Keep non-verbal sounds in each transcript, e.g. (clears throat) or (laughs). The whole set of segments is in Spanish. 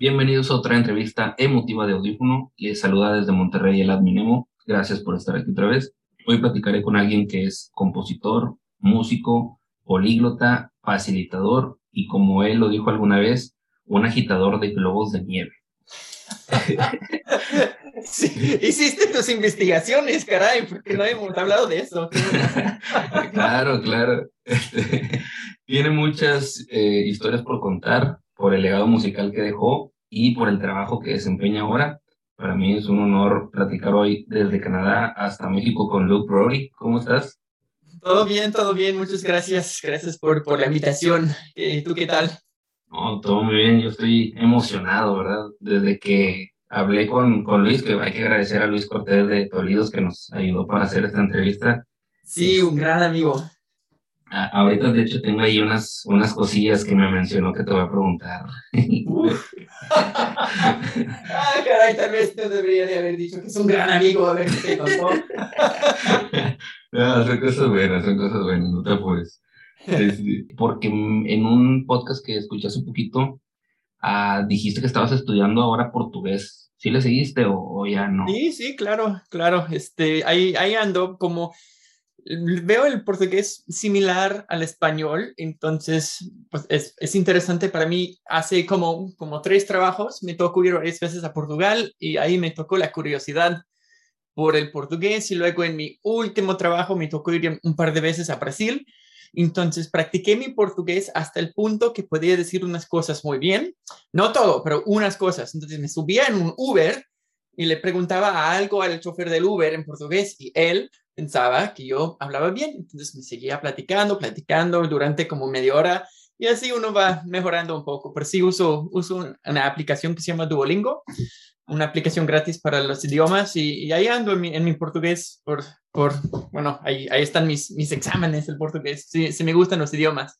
Bienvenidos a otra entrevista emotiva de Audífono. Les saluda desde Monterrey el Adminemo. Gracias por estar aquí otra vez. Hoy platicaré con alguien que es compositor, músico, políglota, facilitador y como él lo dijo alguna vez, un agitador de globos de nieve. (laughs) Sí, hiciste tus investigaciones, caray, porque no hemos hablado de eso. (laughs) claro, claro. (laughs) Tiene muchas eh, historias por contar por el legado musical que dejó y por el trabajo que desempeña ahora. Para mí es un honor platicar hoy desde Canadá hasta México con Luke Brody. ¿Cómo estás? Todo bien, todo bien. Muchas gracias. Gracias por, por la invitación. ¿Y ¿Tú qué tal? No, todo muy bien. Yo estoy emocionado, ¿verdad? Desde que hablé con, con Luis, que hay que agradecer a Luis Cortés de Tolidos que nos ayudó para hacer esta entrevista. Sí, un gran amigo. Ahorita, de hecho, tengo ahí unas, unas cosillas que me mencionó que te voy a preguntar. (laughs) ah, caray, tal vez te debería de haber dicho que es un gran amigo, a ver qué te (laughs) no, son cosas buenas, son cosas buenas, no te apures. Porque en un podcast que escuché hace poquito, ah, dijiste que estabas estudiando ahora portugués. ¿Sí le seguiste o, ya no? Sí, sí, claro, claro. Este, ahí, ahí ando como veo el portugués similar al español, entonces pues es, es, interesante para mí. Hace como, como tres trabajos me tocó ir varias veces a Portugal y ahí me tocó la curiosidad por el portugués y luego en mi último trabajo me tocó ir un par de veces a Brasil. Entonces practiqué mi portugués hasta el punto que podía decir unas cosas muy bien, no todo, pero unas cosas. Entonces me subía en un Uber y le preguntaba algo al chofer del Uber en portugués y él pensaba que yo hablaba bien, entonces me seguía platicando, platicando durante como media hora y así uno va mejorando un poco, pero sí uso, uso una aplicación que se llama Duolingo, una aplicación gratis para los idiomas y, ahí ando en mi, en mi, portugués por, por bueno, ahí, ahí están mis, mis exámenes del portugués, sí, sí me gustan los idiomas.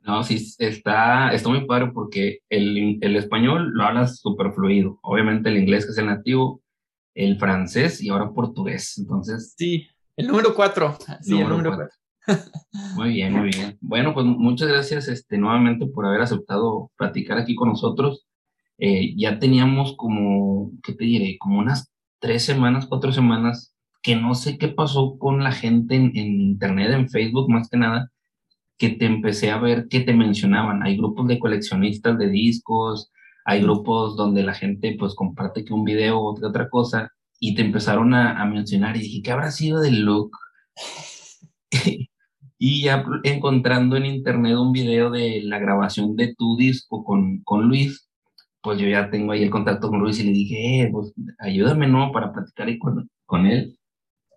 No, sí, está, está muy padre porque el, el español lo hablas súper fluido. Obviamente el inglés que es el nativo, el francés y ahora portugués. Entonces. Sí, el número cuatro. Sí, el número cuatro. (laughs) Muy bien, muy bien. Bueno, pues muchas gracias este, nuevamente por haber aceptado platicar aquí con nosotros. Eh, ya teníamos como, ¿qué te diré? Como unas tres semanas, cuatro semanas, que no sé qué pasó con la gente en, en Internet, en Facebook más que nada, que te empecé a ver que te mencionaban. Hay grupos de coleccionistas de discos, hay grupos donde la gente pues comparte que un video o otra cosa y te empezaron a, mencionar y dije, ¿qué habrá sido del look? (laughs) y ya encontrando en internet un video de la grabación de tu disco con, con Luis, pues yo ya tengo ahí el contacto con Luis y le dije, eh, pues ayúdame, ¿no? Para platicar ahí con, con él.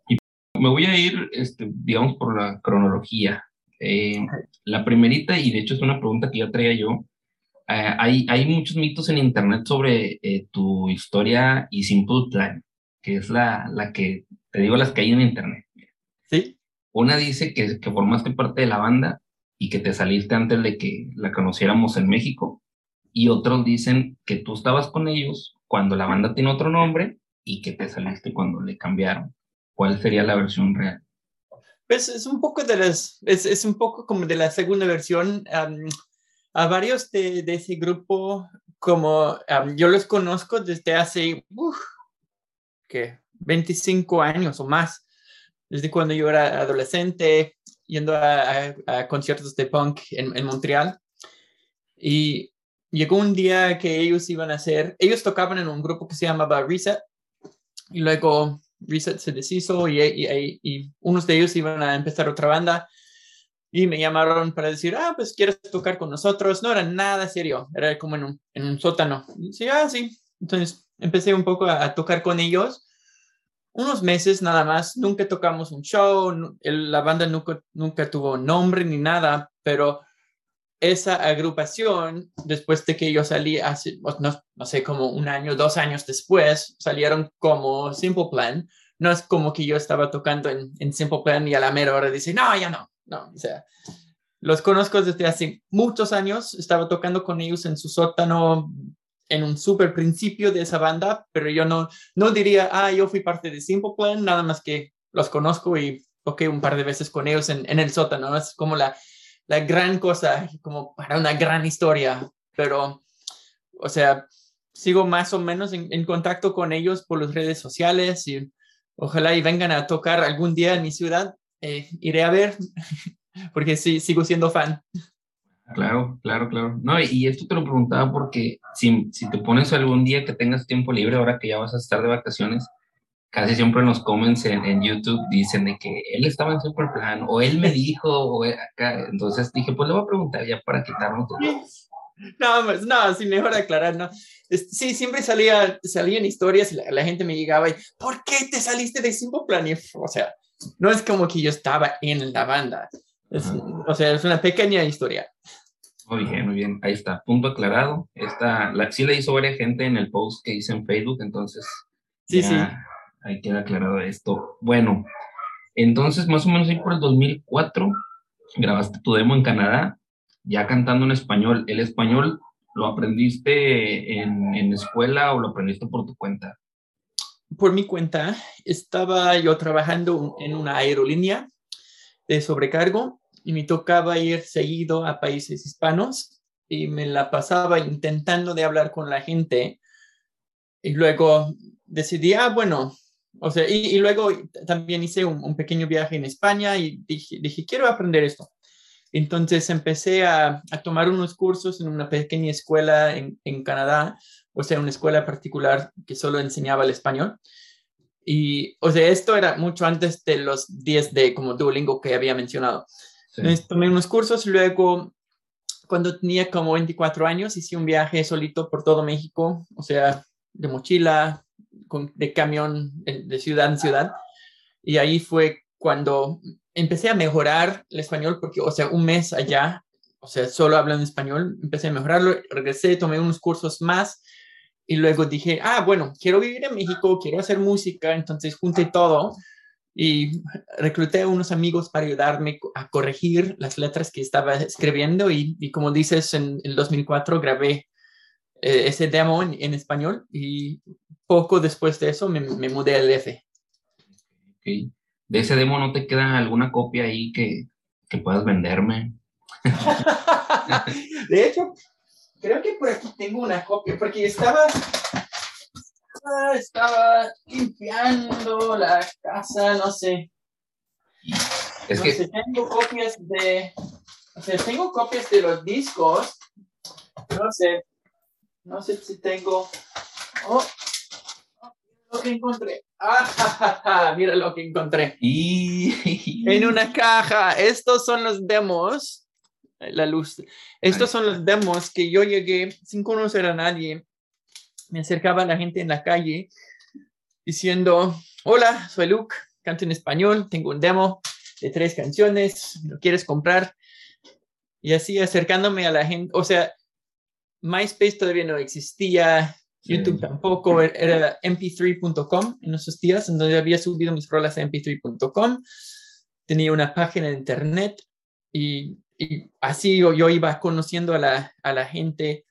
Y me voy a ir, este, digamos, por la cronología. Eh, la primerita, y de hecho es una pregunta que yo traía yo, eh, hay, hay muchos mitos en internet sobre eh, tu historia y Simple Plan que es la, la que, te digo, las que hay en internet. Sí. Una dice que, que formaste parte de la banda y que te saliste antes de que la conociéramos en México. Y otros dicen que tú estabas con ellos cuando la banda tiene otro nombre y que te saliste cuando le cambiaron. ¿Cuál sería la versión real? Pues es un poco de las, es, es un poco como de la segunda versión. A varios de, ese grupo, como yo los conozco desde hace, que 25 años o más, desde cuando yo era adolescente, yendo a, conciertos de punk en, Montreal. Y llegó un día que ellos iban a hacer, ellos tocaban en un grupo que se llamaba Reset, y luego Reset se deshizo y, y, unos de ellos iban a empezar otra banda. Y me llamaron para decir, ah, pues quieres tocar con nosotros. No era nada serio, era como en un, en un sótano. Y dije, ah, sí. Entonces empecé un poco a, tocar con ellos. Unos meses nada más, nunca tocamos un show, la banda nunca, nunca tuvo nombre ni nada, pero esa agrupación, después de que yo salí hace, no, no, sé, como un año, dos años después, salieron como Simple Plan. No es como que yo estaba tocando en, en Simple Plan y a la mera hora dice, no, ya no, no, o sea, los conozco desde hace muchos años, estaba tocando con ellos en su sótano en un super principio de esa banda, pero yo no, no diría, ah, yo fui parte de Simple Plan, nada más que los conozco y toqué un par de veces con ellos en, en el sótano, es como la, la gran cosa, como para una gran historia, pero o sea, sigo más o menos en, contacto con ellos por las redes sociales y ojalá y vengan a tocar algún día en mi ciudad. Eh, iré a ver (laughs) porque sí, sigo siendo fan. Claro, claro, claro. No, y esto te lo preguntaba porque si, si te pones algún día que tengas tiempo libre, ahora que ya vas a estar de vacaciones, casi siempre en los comments en, YouTube dicen de que él estaba en super plan, o él me dijo, o acá. Entonces dije, pues le voy a preguntar ya para quitarnos todo. (laughs) No, pues, no, sí, mejor aclarar, ¿no? Sí, siempre salía, salían historias y la, gente me llegaba y, ¿por qué te saliste de Simple Plan? o sea, no es como que yo estaba en la banda. o sea, es una pequeña historia. Muy bien, muy bien. Ahí está, punto aclarado. Esta, la, sí la hizo varias gente en el post que hice en Facebook, entonces. Sí, sí. Ahí queda aclarado esto. Bueno, entonces más o menos ahí por el 2004 grabaste tu demo en Canadá ya cantando en español. ¿El español lo aprendiste en, en escuela o lo aprendiste por tu cuenta? Por mi cuenta, estaba yo trabajando en una aerolínea de sobrecargo y me tocaba ir seguido a países hispanos y me la pasaba intentando de hablar con la gente y luego decidí, ah, bueno, o sea, y, luego también hice un, pequeño viaje en España y dije, dije, quiero aprender esto. Entonces empecé a, tomar unos cursos en una pequeña escuela en, Canadá, o sea, una escuela particular que solo enseñaba el español. Y, o sea, esto era mucho antes de los 10 de como Duolingo que había mencionado. Entonces tomé unos cursos, luego cuando tenía como 24 años hice un viaje solito por todo México, o sea, de mochila, de camión de ciudad en ciudad. Y ahí fue cuando empecé a mejorar el español porque, o sea, un mes allá, o sea, solo hablando español, empecé a mejorarlo, regresé, tomé unos cursos más y luego dije, ah, bueno, quiero vivir en México, quiero hacer música, entonces junté todo y recluté a unos amigos para ayudarme a corregir las letras que estaba escribiendo y, y como dices, en el 2004 grabé eh, ese demo en, en, español y poco después de eso me, me mudé al F. Okay de ese demo no te queda alguna copia ahí que, que puedas venderme. (laughs) de hecho, creo que por aquí tengo una copia, porque estaba, estaba limpiando la casa, no sé. Es que... tengo copias de, o sea, tengo copias de los discos, no sé, no sé si tengo, oh, lo que encontré. Ah, mira lo que encontré. Y... en una caja. Estos son los demos. La luz. Estos son los demos que yo llegué sin conocer a nadie. Me acercaba a la gente en la calle diciendo, hola, soy Luke, canto en español, tengo un demo de tres canciones, ¿lo quieres comprar? Y así acercándome a la gente, o sea, MySpace todavía no existía, YouTube tampoco, era mp3.com en esos días, en donde había subido mis rolas a mp3.com. Tenía una página de internet y, y así yo, iba conociendo a la, a la gente,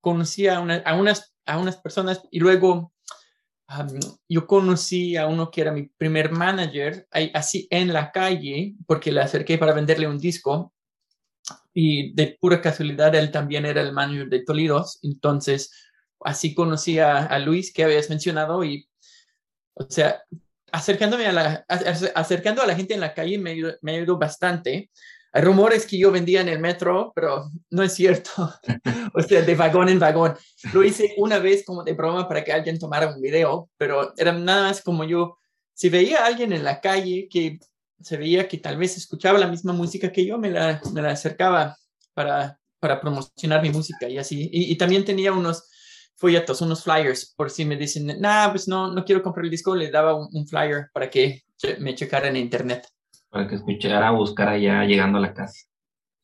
conocía a, a, unas, a unas personas y luego yo conocí a uno que era mi primer manager, así en la calle, porque le acerqué para venderle un disco y de pura casualidad él también era el manager de Tolidos, entonces así conocí a, Luis que habías mencionado y, o sea, acercándome a la, acercando a la gente en la calle me, me ayudó bastante. Hay rumores que yo vendía en el metro, pero no es cierto. (laughs) o sea, de vagón en vagón. Lo hice una vez como de broma para que alguien tomara un video, pero era nada más como yo, si veía a alguien en la calle que se veía que tal vez escuchaba la misma música que yo, me la, me la acercaba para, para promocionar mi música y así. y también tenía unos folletos, unos flyers, por si me dicen, nah, pues no, no quiero comprar el disco, le daba un, flyer para que me checara en internet. Para que escuchara, buscar allá llegando a la casa.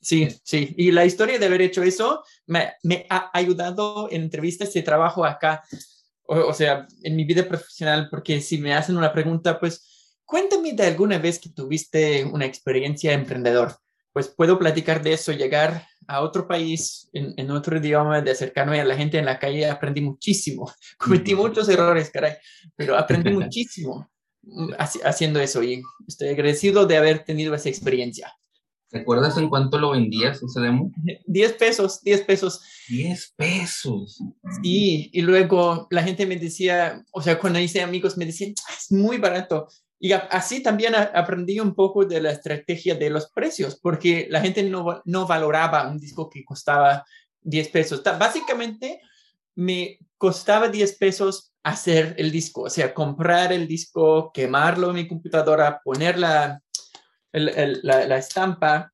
Sí, sí. Y la historia de haber hecho eso me, me ha ayudado en entrevistas de trabajo acá, o, o, sea, en mi vida profesional, porque si me hacen una pregunta, pues cuéntame de alguna vez que tuviste una experiencia emprendedor. Pues puedo platicar de eso, llegar a otro país, en, otro idioma, de acercarme a la gente en la calle, aprendí muchísimo. (laughs) Cometí muchos errores, caray, pero aprendí (laughs) muchísimo haciendo eso y estoy agradecido de haber tenido esa experiencia. ¿Te acuerdas en cuánto lo vendías ese demo? (laughs) 10 pesos, 10 pesos. 10 pesos. Sí, y luego la gente me decía, o sea, cuando hice amigos me decían, ah, es muy barato. Y así también aprendí un poco de la estrategia de los precios, porque la gente no, no valoraba un disco que costaba 10 pesos. Básicamente me costaba 10 pesos hacer el disco, o sea, comprar el disco, quemarlo en mi computadora, poner la, la, estampa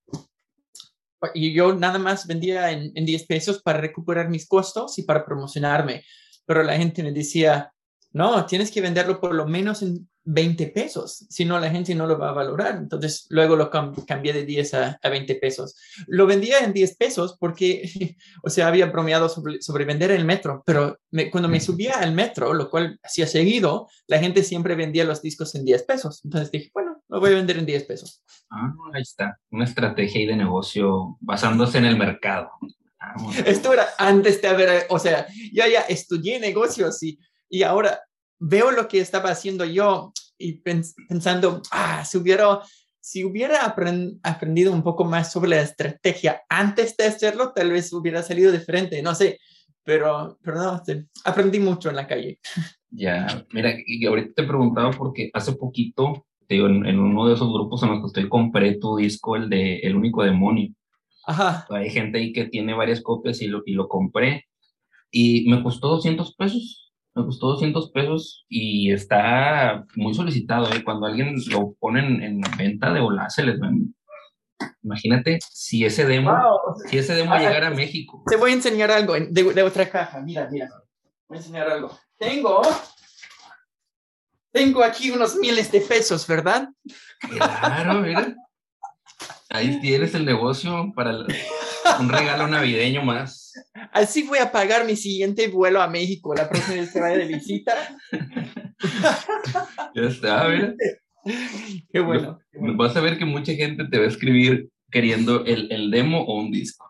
y yo nada más vendía en, en 10 pesos para recuperar mis costos y para promocionarme. Pero la gente me decía, no, tienes que venderlo por lo menos en 20 pesos, si no la gente no lo va a valorar. Entonces luego lo cambié de 10 a, 20 pesos. Lo vendía en 10 pesos porque, (laughs) o sea, había bromeado sobre, sobre vender el metro, pero cuando me subía al metro, lo cual hacía seguido, la gente siempre vendía los discos en 10 pesos. Entonces dije, bueno, lo voy a vender en 10 pesos. Ah, ahí está, una estrategia de negocio basándose en el mercado. Ah, Esto era antes de haber, o sea, yo ya estudié negocios y, y ahora veo lo que estaba haciendo yo y pensando, ah, si hubiera, si hubiera aprendido un poco más sobre la estrategia antes de hacerlo, tal vez hubiera salido diferente, no sé, pero, pero no, aprendí mucho en la calle. Ya, mira, y ahorita te preguntaba porque hace poquito, digo, en, uno de esos grupos en los que estoy, compré tu disco, el de El Único Demonio. Ajá. Hay gente ahí que tiene varias copias y lo, y lo compré y me costó 200 pesos me costó 200 pesos y está muy solicitado. ¿eh? Cuando alguien lo pone en, venta de volada, se les vende. Imagínate si ese demo, si ese demo ah, llegara a México. Te voy a enseñar algo de, otra caja. Mira, mira. Voy a enseñar algo. Tengo, tengo aquí unos miles de pesos, ¿verdad? Claro, mira. Ahí tienes el negocio para un regalo navideño más. Así voy a pagar mi siguiente vuelo a México la próxima vez que vaya de visita. (laughs) ya está, mira. Qué bueno, Vas a ver que mucha gente te va a escribir queriendo el, el demo o un disco.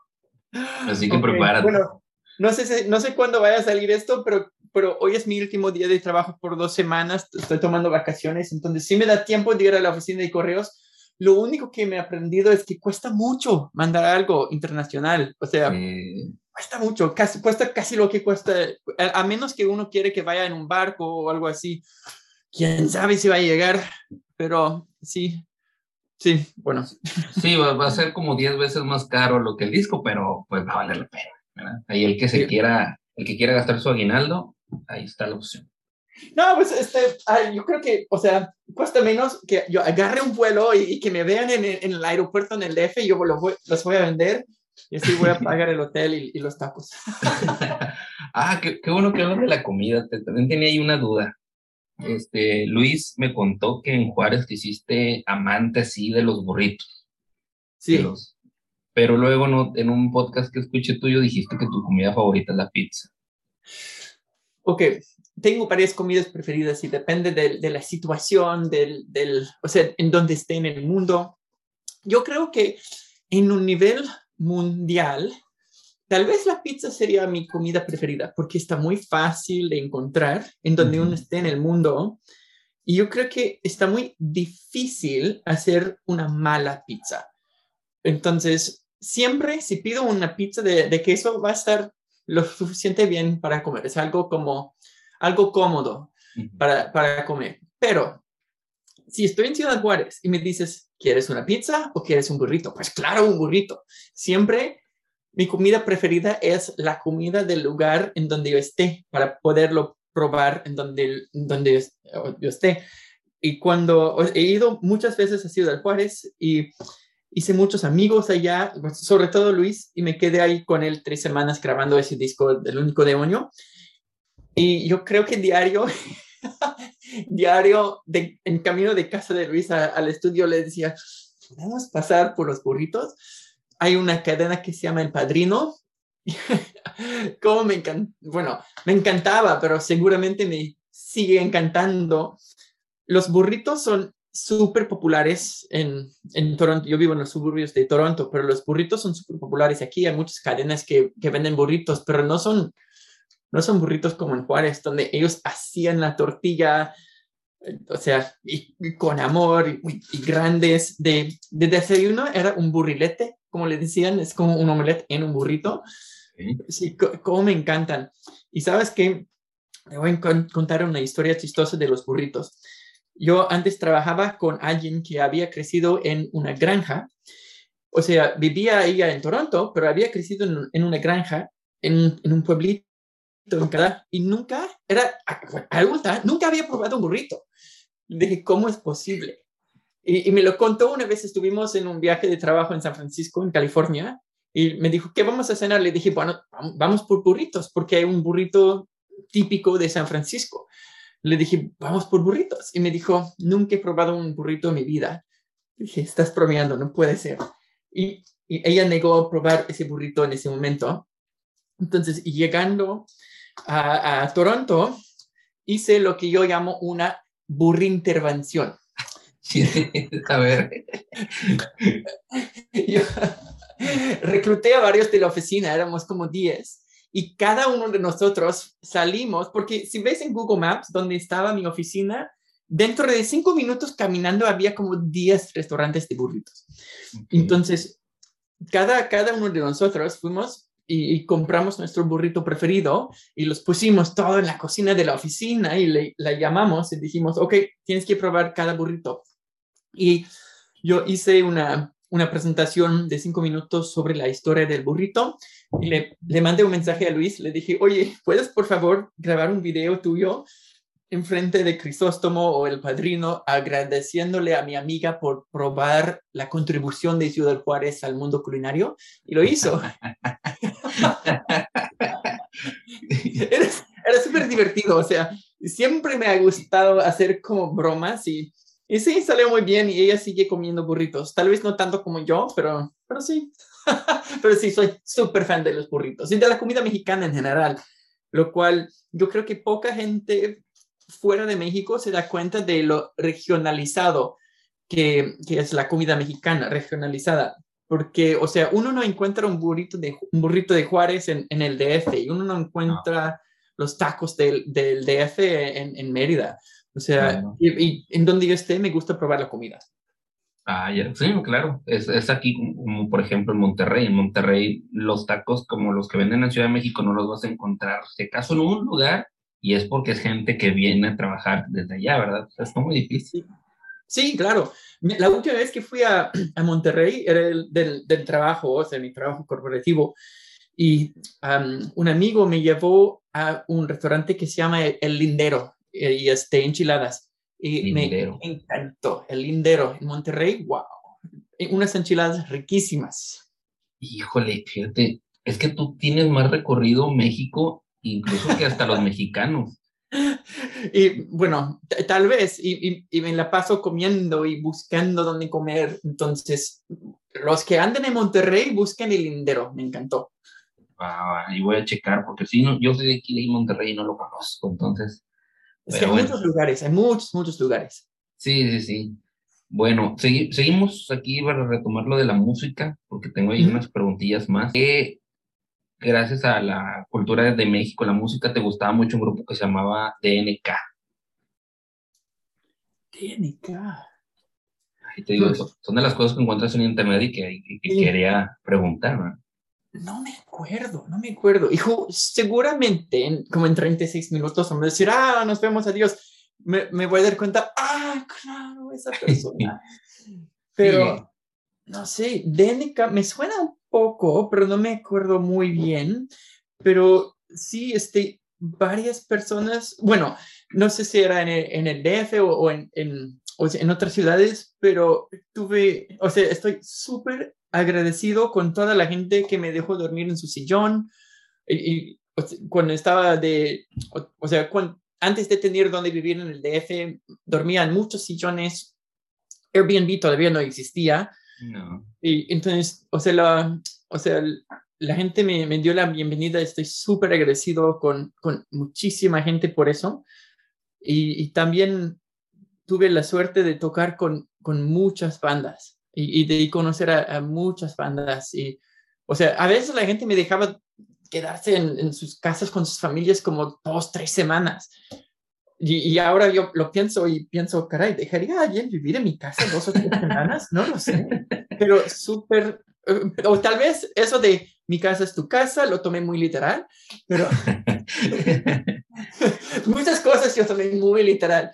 Así que prepárate. Bueno, no sé, no sé cuándo vaya a salir esto, pero, pero hoy es mi último día de trabajo por dos semanas. Estoy tomando vacaciones, entonces sí me da tiempo de ir a la oficina de correos lo único que me he aprendido es que cuesta mucho mandar algo internacional. O sea, cuesta mucho, casi, cuesta casi lo que cuesta, a, menos que uno quiere que vaya en un barco o algo así. Quién sabe si va a llegar, pero sí, sí, bueno. Sí, va, a ser como 10 veces más caro lo que el disco, pero pues va a valer la pena. Ahí el que se quiera, el que quiera gastar su aguinaldo, ahí está la opción. No, pues este, yo creo que, o sea, cuesta menos que yo agarre un vuelo y, que me vean en, en, el aeropuerto en el DF y yo los voy, los voy a vender y así voy a pagar el hotel y, y los tacos. (laughs) ah, qué, qué, bueno que hablas de la comida. También tenía ahí una duda. Este, Luis me contó que en Juárez te hiciste amante así de los burritos. Sí. pero luego no, en un podcast que escuché tuyo dijiste que tu comida favorita es la pizza. Ok, tengo varias comidas preferidas y depende de, la situación, del, del, o sea, en donde esté en el mundo. Yo creo que en un nivel mundial, tal vez la pizza sería mi comida preferida porque está muy fácil de encontrar en donde uno esté en el mundo. Y yo creo que está muy difícil hacer una mala pizza. Entonces, siempre si pido una pizza de, de queso, va a estar lo suficiente bien para comer. Es algo como algo cómodo para, para comer. Pero si estoy en Ciudad Juárez y me dices, ¿quieres una pizza o quieres un burrito? Pues claro, un burrito. Siempre mi comida preferida es la comida del lugar en donde yo esté para poderlo probar en donde, donde yo esté. Y cuando he ido muchas veces a Ciudad Juárez y hice muchos amigos allá, sobre todo Luis, y me quedé ahí con él tres semanas grabando ese disco del único demonio. Y yo creo que diario, (laughs) diario, en camino de casa de Luis al estudio, le decía, ¿podemos pasar por los burritos? Hay una cadena que se llama El Padrino. (laughs) Como me encanta, bueno, me encantaba, pero seguramente me sigue encantando. Los burritos son súper populares en, en, Toronto. Yo vivo en los suburbios de Toronto, pero los burritos son súper populares aquí. Hay muchas cadenas que, que, venden burritos, pero no son no son burritos como en Juárez, donde ellos hacían la tortilla o sea, y, con amor y, grandes. De, de, desayuno era un burrilete, como le decían, es como un omelette en un burrito. Sí, como me encantan. Y sabes que me voy a contar una historia chistosa de los burritos. Yo antes trabajaba con alguien que había crecido en una granja. O sea, vivía ella en Toronto, pero había crecido en, una granja, en, en un pueblito en Canadá, y nunca, era adulta, nunca había probado un burrito. Dije, ¿cómo es posible? Y, y, me lo contó una vez, estuvimos en un viaje de trabajo en San Francisco, en California, y me dijo, ¿qué vamos a cenar? Le dije, bueno, vamos por burritos, porque hay un burrito típico de San Francisco. Le dije, vamos por burritos. Y me dijo, nunca he probado un burrito en mi vida. dije, estás bromeando, no puede ser. Y, y, ella negó a probar ese burrito en ese momento. Entonces, y llegando a, a Toronto, hice lo que yo llamo una burrintervención. (laughs) a ver. (laughs) yo recluté a varios de la oficina, éramos como 10, y cada uno de nosotros salimos, porque si ves en Google Maps, donde estaba mi oficina, dentro de cinco minutos caminando había como 10 restaurantes de burritos. Entonces, cada, cada uno de nosotros fuimos y, compramos nuestro burrito preferido y los pusimos todo en la cocina de la oficina y le, la llamamos y dijimos, ok, tienes que probar cada burrito. Y yo hice una, una presentación de cinco minutos sobre la historia del burrito y le mandé un mensaje a Luis, le dije, oye, ¿puedes por favor grabar un video tuyo enfrente de Crisóstomo o el padrino agradeciéndole a mi amiga por probar la contribución de Ciudad Juárez al mundo culinario y lo hizo. (laughs) (laughs) era, súper divertido, o sea, siempre me ha gustado hacer como bromas y, y sí, salió muy bien y ella sigue comiendo burritos. Tal vez no tanto como yo, pero, pero sí. (laughs) pero sí, soy súper fan de los burritos y de la comida mexicana en general, lo cual yo creo que poca gente fuera de México se da cuenta de lo regionalizado que, que es la comida mexicana, regionalizada. Porque, o sea, uno no encuentra un burrito de, un burrito de Juárez en, en el DF y uno no encuentra los tacos del, del DF en, en, Mérida. O sea, y, en donde yo esté me gusta probar la comida. Ah, ya, sí, claro. Es, es, aquí, como por ejemplo en Monterrey. En Monterrey, los tacos como los que venden en Ciudad de México no los vas a encontrar, si acaso en un lugar y es porque es gente que viene a trabajar desde allá, ¿verdad? Está muy difícil. Sí, claro. La última vez que fui a, a Monterrey era el, del, del, trabajo, o sea, mi trabajo corporativo, y um, un amigo me llevó a un restaurante que se llama El Lindero, eh, y este, enchiladas. Y me encantó, El Lindero en Monterrey, wow. Unas enchiladas riquísimas. Híjole, fíjate, es que tú tienes más recorrido México incluso que hasta los mexicanos. Y bueno, tal vez, y, y, me la paso comiendo y buscando dónde comer. Entonces, los que anden en Monterrey, busquen el lindero, me encantó. Ah, y voy a checar, porque si no, yo soy de aquí de Monterrey y no lo conozco, entonces. hay muchos lugares, hay muchos, muchos lugares. Sí, sí, sí. Bueno, seguimos aquí para retomar lo de la música, porque tengo ahí unas preguntillas más. ¿Qué gracias a la cultura de México, la música, te gustaba mucho un grupo que se llamaba DNK. DNK. Ahí te digo, pues son de las cosas que encuentras en internet y que, quería preguntar, ¿no? No me acuerdo, no me acuerdo. Hijo, seguramente como en 36 minutos vamos a decir, ah, nos vemos, adiós. Me, me voy a dar cuenta, ah, claro, esa (laughs) persona. Pero, no sé, DNK me suena poco, pero no me acuerdo muy bien, pero sí, este, varias personas, bueno, no sé si era en el, DF o, en, en otras ciudades, pero tuve, o sea, estoy súper agradecido con toda la gente que me dejó dormir en su sillón. Y, cuando estaba de, o, sea, antes de tener donde vivir en el DF, dormía en muchos sillones. Airbnb todavía no existía. No. Y entonces, o sea, la, o sea, la gente me, me dio la bienvenida, estoy súper agradecido con, con muchísima gente por eso. Y, y, también tuve la suerte de tocar con, con muchas bandas y, y de conocer a, muchas bandas. Y, o sea, a veces la gente me dejaba quedarse en, en, sus casas con sus familias como dos, tres semanas. Y, ahora yo lo pienso y pienso, caray, ¿dejaría a alguien vivir en mi casa dos o tres semanas? No lo sé, pero súper, eh, o tal vez eso de mi casa es tu casa, lo tomé muy literal, pero (laughs) muchas cosas yo tomé muy literal.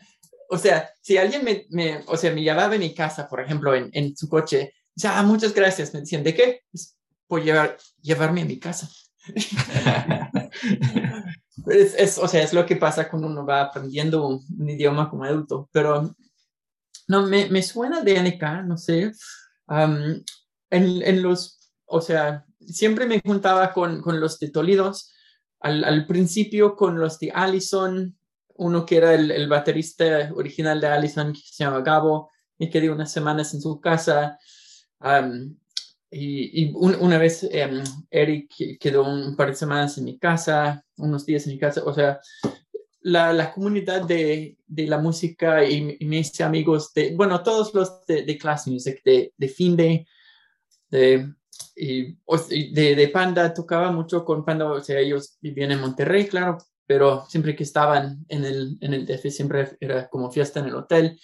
O sea, si alguien me, me, o sea, me llevaba a mi casa, por ejemplo, en, en su coche, ya, muchas gracias, me decían, ¿de qué? Pues, por llevar, llevarme a mi casa. (laughs) es, o sea, es lo que pasa cuando uno va aprendiendo un, idioma como adulto, pero no, me, me suena de NK, no sé, en, en, los, o sea, siempre me juntaba con, con los de Tolidos, al, al, principio con los de Allison, uno que era el, el baterista original de Allison, que se llama Gabo, y quedé unas semanas en su casa. Y, una vez em, Eric quedó un par de semanas en mi casa, unos días en mi casa, o sea, la, la comunidad de, de, la música y, mis amigos, de, bueno, todos los de, de Class Music, de, de Finde, de, de, de, Panda, tocaba mucho con Panda, o sea, ellos vivían en Monterrey, claro, pero siempre que estaban en el, en el DF, siempre era como fiesta en el hotel.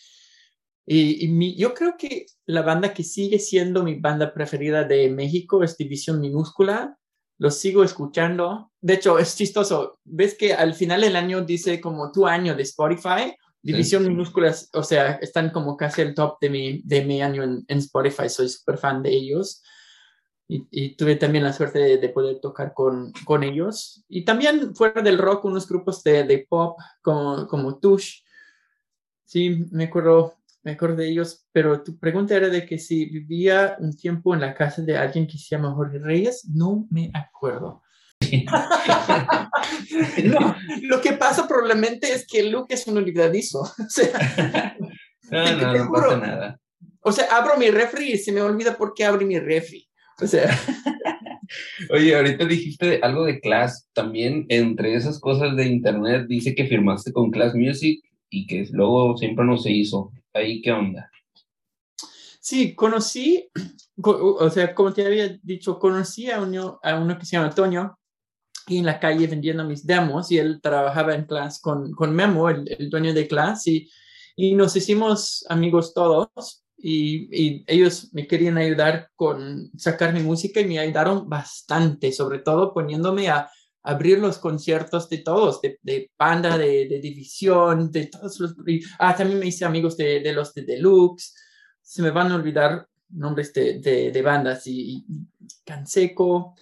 Y, yo creo que la banda que sigue siendo mi banda preferida de México es División Minúscula. Los sigo escuchando. De hecho, es chistoso. Ves que al final del año dice como tu año de Spotify. División Minúscula, o sea, están como casi el top de mi, de mi año en, Spotify. Soy súper fan de ellos. Y, tuve también la suerte de, poder tocar con, con, ellos. Y también fuera del rock, unos grupos de, de pop como, como Tush. Sí, me acuerdo me acuerdo de ellos, pero tu pregunta era de que si vivía un tiempo en la casa de alguien que se llama Jorge Reyes, no me acuerdo. (laughs) no, lo que pasa probablemente es que Luke es un olvidadizo. (laughs) O sea, (laughs) no, no, no pasa nada. O sea, abro mi refri y se me olvida por qué abrí mi refri. O sea. Oye, ahorita dijiste algo de Class. También entre esas cosas de internet dice que firmaste con Class Music y que luego siempre no se hizo ahí qué onda? Sí, conocí, (clears throat) o sea, como te había dicho, conocí a uno, a uno que se llama Toño y en la calle vendiendo mis demos y él trabajaba en clase con, con Memo, el, dueño de clase, y, y, nos hicimos amigos todos y, y, ellos me querían ayudar con sacar mi música y me ayudaron bastante, sobre todo poniéndome a abrir los conciertos de todos, de, de Panda, de, División, de todos los... Ah, también me hice amigos de, los de Deluxe, se me van a olvidar nombres de, bandas y, y Canseco.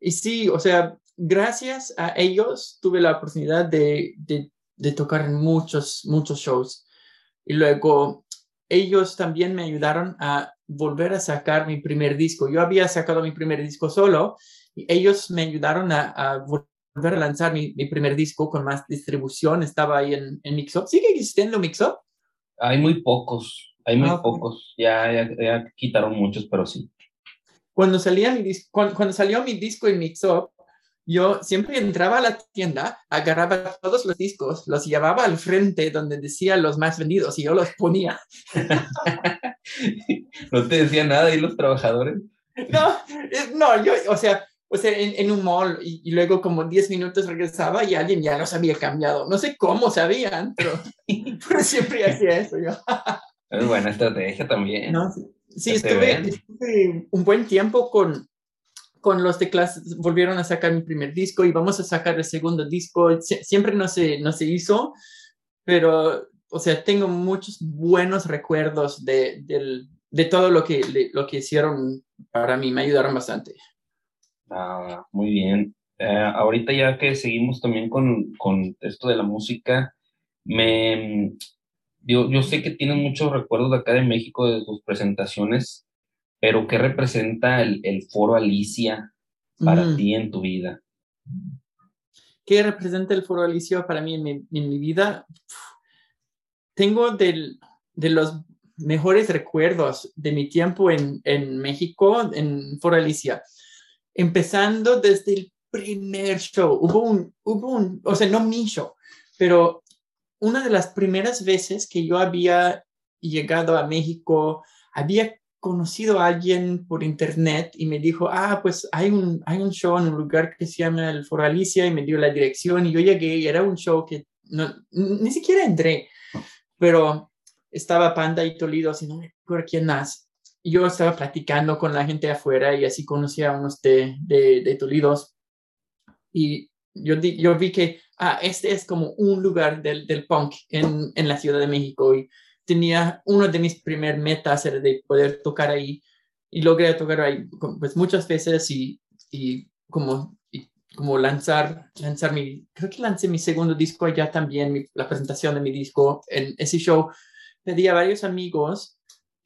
Y sí, o sea, gracias a ellos tuve la oportunidad de, de, tocar en muchos, muchos shows. Y luego ellos también me ayudaron a volver a sacar mi primer disco. Yo había sacado mi primer disco solo ellos me ayudaron a, volver a lanzar mi, primer disco con más distribución. Estaba ahí en, en Mixup. ¿Sigue existiendo Mixup? Hay muy pocos, hay muy ah, pocos. Ya, ya, quitaron muchos, pero sí. Cuando, salía mi cuando, cuando salió mi disco en Mixup, yo siempre entraba a la tienda, agarraba todos los discos, los llevaba al frente donde decía los más vendidos y yo los ponía. (laughs) ¿No te decía nada ahí los trabajadores? No, no, yo, o sea, o sea, en, un mall y, luego como 10 minutos regresaba y alguien ya los había cambiado. No sé cómo sabían, pero, (laughs) siempre hacía eso yo. (laughs) es buena estrategia también. sí, estuve, un buen tiempo con, con los de clase, volvieron a sacar mi primer disco y vamos a sacar el segundo disco. siempre no se, no se hizo, pero, o sea, tengo muchos buenos recuerdos de, de todo lo que, lo que hicieron para mí, me ayudaron bastante. Ah, muy bien. Eh, ahorita ya que seguimos también con, con esto de la música, me, yo, yo sé que tienen muchos recuerdos de acá de México de sus presentaciones, pero ¿qué representa el, el foro Alicia para mm. ti en tu vida? ¿Qué representa el foro Alicia para mí en mi, en mi vida? Tengo del, de los mejores recuerdos de mi tiempo en, en México, en Foro Alicia empezando desde el primer show. Hubo un, hubo un, o sea, no mi show, pero una de las primeras veces que yo había llegado a México, había conocido a alguien por internet y me dijo, ah, pues hay un, hay un show en un lugar que se llama el Foro Alicia y me dio la dirección y yo llegué y era un show que no, ni siquiera entré, pero estaba Panda y Toledo, si no me acuerdo quién más. Yo estaba platicando con la gente afuera y así conocí a unos de, de, de Toledos. Y yo, yo vi que, ah, este es como un lugar del, del punk en, en la Ciudad de México. Y tenía, uno de mis primeras metas era de poder tocar ahí. Y logré tocar ahí pues muchas veces y, y como como lanzar, lanzar mi, creo que lancé mi segundo disco allá también, la presentación de mi disco en ese show. Pedí a varios amigos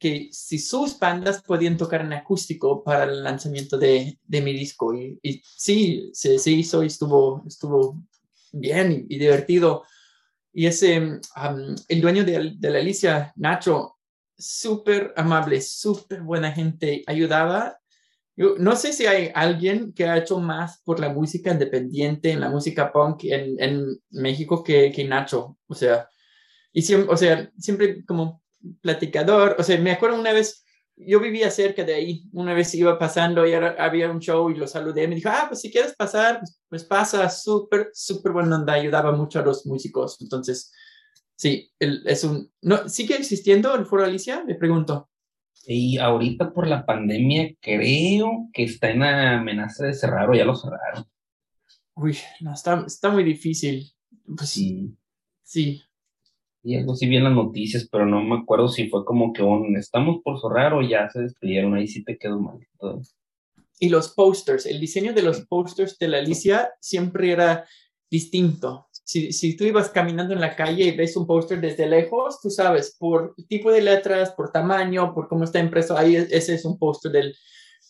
que si sus bandas podían tocar en acústico para el lanzamiento de, de mi disco. Y, y, sí, se, se, hizo y estuvo, estuvo bien y, divertido. Y ese, el dueño de, de la Alicia, Nacho, súper amable, súper buena gente, ayudaba yo no sé si hay alguien que ha hecho más por la música independiente, en la música punk en, en México que, que, Nacho. O sea, y siempre, o sea, siempre como platicador. O sea, me acuerdo una vez, yo vivía cerca de ahí. Una vez iba pasando y había un show y lo saludé. Me dijo, ah, pues si quieres pasar, pues, pues pasa. Súper, súper buena onda. Ayudaba mucho a los músicos. Entonces, sí, el, es un... ¿no, ¿Sigue existiendo el Foro Alicia? Me pregunto. Y ahorita por la pandemia creo que está en amenaza de cerrar o ya lo cerraron. Uy, no, está, está muy difícil. Pues sí. Sí. Y algo sí vi en las noticias, pero no me acuerdo si fue como que un estamos por cerrar o ya se despidieron. Ahí sí te quedó mal todo. Y los posters, el diseño de los posters de la Alicia siempre era distinto si, si tú ibas caminando en la calle y ves un póster desde lejos, tú sabes, por tipo de letras, por tamaño, por cómo está impreso, ahí ese es un póster del,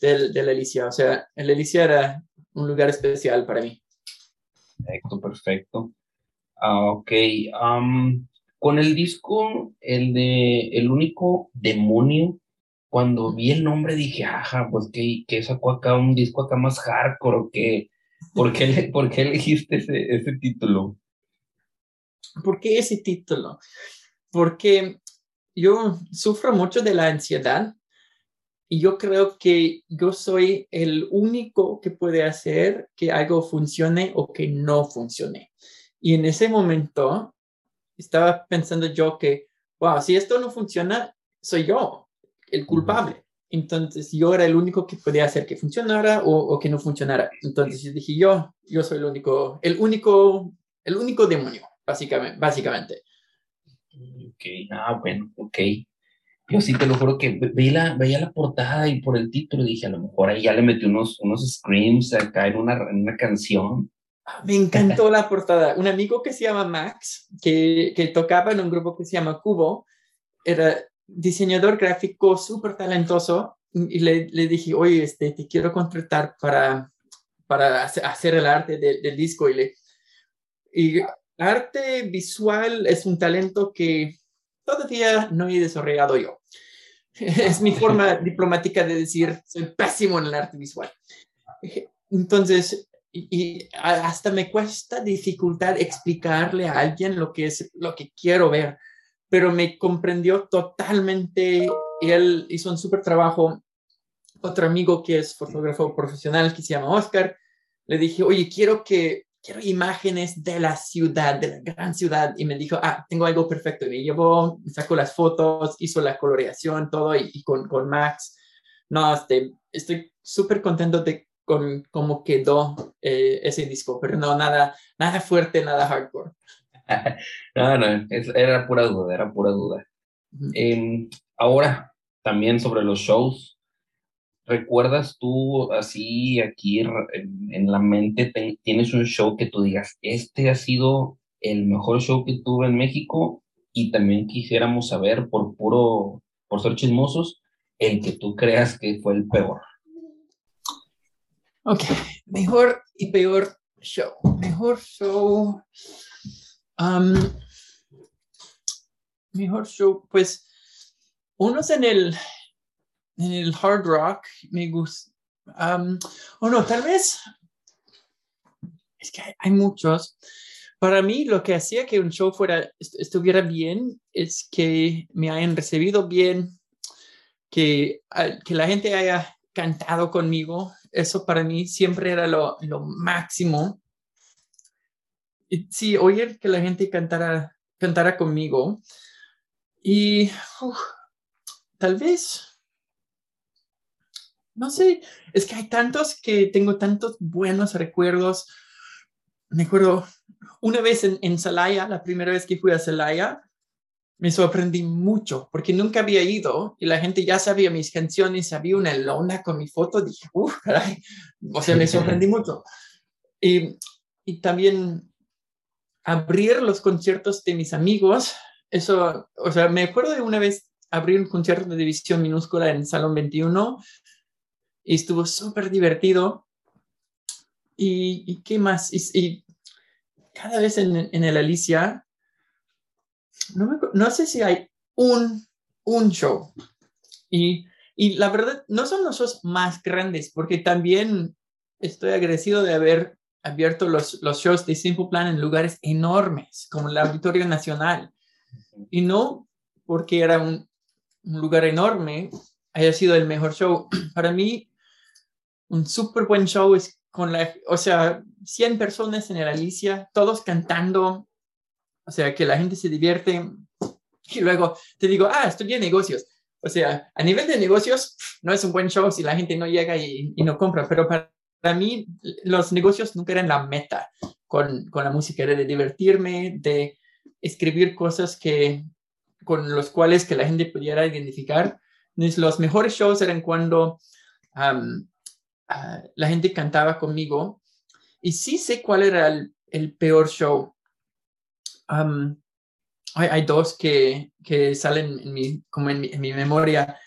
del, de la Alicia. O sea, la Alicia era un lugar especial para mí. Perfecto, perfecto. Ah, ok. Con el disco, el de El único demonio, cuando vi el nombre dije, ajá, pues que, que sacó acá un disco acá más hardcore o qué. ¿Por qué, ¿Por qué elegiste ese, ese título? ¿Por qué ese título? Porque yo sufro mucho de la ansiedad y yo creo que yo soy el único que puede hacer que algo funcione o que no funcione. Y en ese momento estaba pensando yo que, wow, si esto no funciona, soy yo el culpable. Entonces yo era el único que podía hacer que funcionara o, o que no funcionara. Entonces yo dije, yo, yo soy el único, el único, el único demonio básicamente. básicamente. Ok, ah, bueno, ok. Yo sí te lo juro que veía la, veía la portada y por el título dije, a lo mejor ahí ya le metí unos, unos screams acá en una, en una canción. Me encantó la portada. Un amigo que se llama Max, que, que tocaba en un grupo que se llama Cubo, era diseñador gráfico súper talentoso y le, le, dije, oye, este, te quiero contratar para, para hacer el arte del disco y le... Y arte visual es un talento que todavía no he desarrollado yo. (laughs) Es mi forma diplomática de decir, soy pésimo en el arte visual. Entonces, y, hasta me cuesta dificultad explicarle a alguien lo que es lo que quiero ver, pero me comprendió totalmente y él hizo un súper trabajo. Otro amigo que es fotógrafo profesional que se llama Oscar, le dije, oye, quiero que quiero imágenes de la ciudad, de la gran ciudad. Y me dijo, ah, tengo algo perfecto. Y me llevó, sacó las fotos, hizo la coloreación, todo, y, con, con, Max. No, este, estoy súper contento de con cómo quedó eh, ese disco, pero no, nada, nada fuerte, nada hardcore. (laughs) no, no, era pura duda, era pura duda. eh, ahora, también sobre los shows, ¿Recuerdas tú así aquí en, la mente, tienes un show que tú digas, este ha sido el mejor show que tuve en México y también quisiéramos saber por puro, por ser chismosos, el que tú creas que fue el peor? Ok, mejor y peor show. Mejor show. mejor show, pues unos en el, en el hard rock me gusta. o no, tal vez. Es que hay, muchos. Para mí, lo que hacía que un show fuera, estuviera bien es que me hayan recibido bien, que, que la gente haya cantado conmigo. Eso para mí siempre era lo, lo máximo. sí, oír que la gente cantara, cantara conmigo. Y tal vez, no sé, es que hay tantos que tengo tantos buenos recuerdos. Me acuerdo una vez en, en Celaya, la primera vez que fui a Celaya, me sorprendí mucho porque nunca había ido y la gente ya sabía mis canciones, había una lona con mi foto, dije, uff, caray, o sea, me sorprendí (laughs) mucho. Y, y también abrir los conciertos de mis amigos, eso, o sea, me acuerdo de una vez abrir un concierto de división minúscula en Salón 21 y estuvo súper divertido. Y, y, qué más? Y, y cada vez en, en el Alicia no, sé si hay un, un show. Y, y la verdad, no son los shows más grandes, porque también estoy agradecido de haber abierto los, los shows de Simple Plan en lugares enormes, como el Auditorio Nacional. Y no porque era un, un lugar enorme, haya sido el mejor show. (clears throat) Para mí, un súper buen show es con la, o sea, 100 personas en el Alicia, todos cantando, o sea, que la gente se divierte y luego te digo, ah, en negocios. O sea, a nivel de negocios, no es un buen show si la gente no llega y, no compra, pero para, mí los negocios nunca eran la meta con, con, la música, era de divertirme, de escribir cosas que, con los cuales que la gente pudiera identificar. Los mejores shows eran cuando uh, la gente cantaba conmigo y sí sé cuál era el peor show hay, dos que, que salen en mi, como en mi, memoria.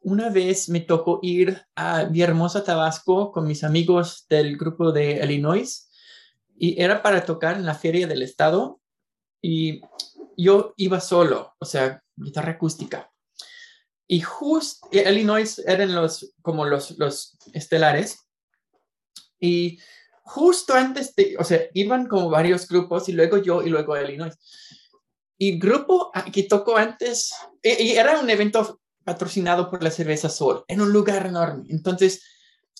Una vez me tocó ir a Villahermosa, Tabasco, con mis amigos del grupo de Illinois y era para tocar en la feria del estado y yo iba solo, o sea, guitarra acústica. Y justo, Illinois eran los, como los, los estelares. Y justo antes de, o sea, iban como varios grupos y luego yo y luego Illinois. Y grupo que tocó antes, y era un evento patrocinado por la cerveza Sol, en un lugar enorme. Entonces,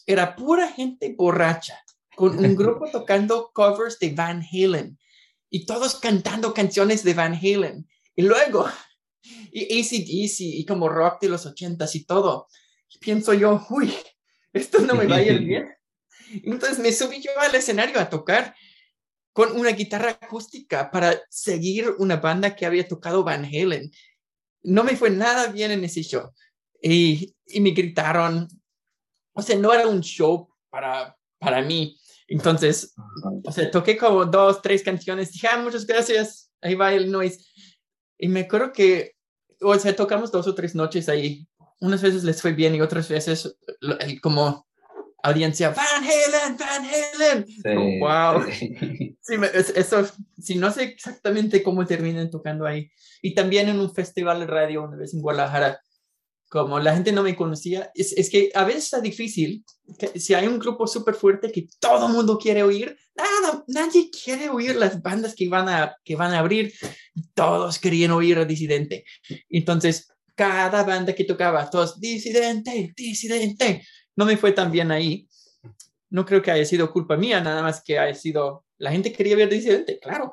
era pura gente borracha, con un (laughs) grupo tocando covers de Van Halen y todos cantando canciones de Van Halen. Y luego, y ACDC y como rock de los ochentas y todo. Y pienso yo, uy, esto no me va a ir bien. (laughs) Entonces me subí yo al escenario a tocar con una guitarra acústica para seguir una banda que había tocado Van Halen. No me fue nada bien en ese show. Y, y me gritaron, o sea, no era un show para, para mí. Entonces, o sea, toqué como dos, tres canciones, dije, ah, muchas gracias, ahí va el noise. Y me acuerdo que, o sea, tocamos dos o tres noches ahí. Unas veces les fue bien y otras veces como audiencia, Van Halen, Van Halen. wow. Sí, (laughs) eso, sí, no sé exactamente cómo terminan tocando ahí. Y también en un festival de radio una vez en Guadalajara, como la gente no me conocía, es, es que a veces está difícil, que si hay un grupo súper fuerte que todo el mundo quiere oír, nada, nadie quiere oír las bandas que van a, que van a abrir, todos querían oír a Disidente. Entonces, cada banda que tocaba, todos, Disidente, Disidente, no me fue tan bien ahí. No creo que haya sido culpa mía, nada más que haya sido, la gente quería ver disidente, claro.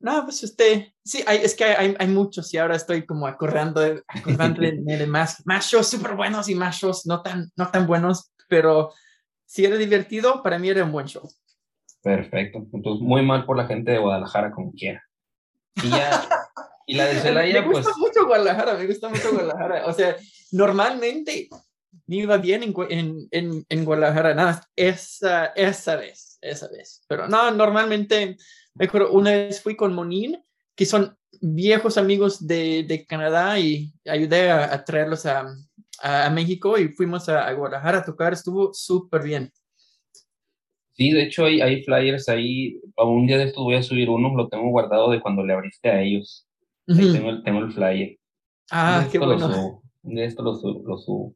no, pues usted, sí, hay, es que hay, hay, muchos y ahora estoy como acordando, acordando (laughs) de, más, más shows súper buenos y más shows no tan, no tan buenos, pero si era divertido, para mí era un buen show. Perfecto, entonces muy mal por la gente de Guadalajara como quiera. Y ya, y la de (laughs) Celaya, pues... Me gusta mucho Guadalajara, me gusta mucho Guadalajara. O sea, normalmente me iba bien en, en, en, Guadalajara, nada, esa, esa vez, esa vez. Pero no, normalmente, me acuerdo, una vez fui con Monín, que son viejos amigos de, de Canadá y ayudé a, traerlos a, a, México y fuimos a, Guadalajara a tocar, estuvo súper bien. Sí, de hecho hay, hay flyers ahí, un día de esto voy a subir uno, lo tengo guardado de cuando le abriste a ellos tengo, el, tengo el flyer. Ah, qué bueno. De esto lo subo.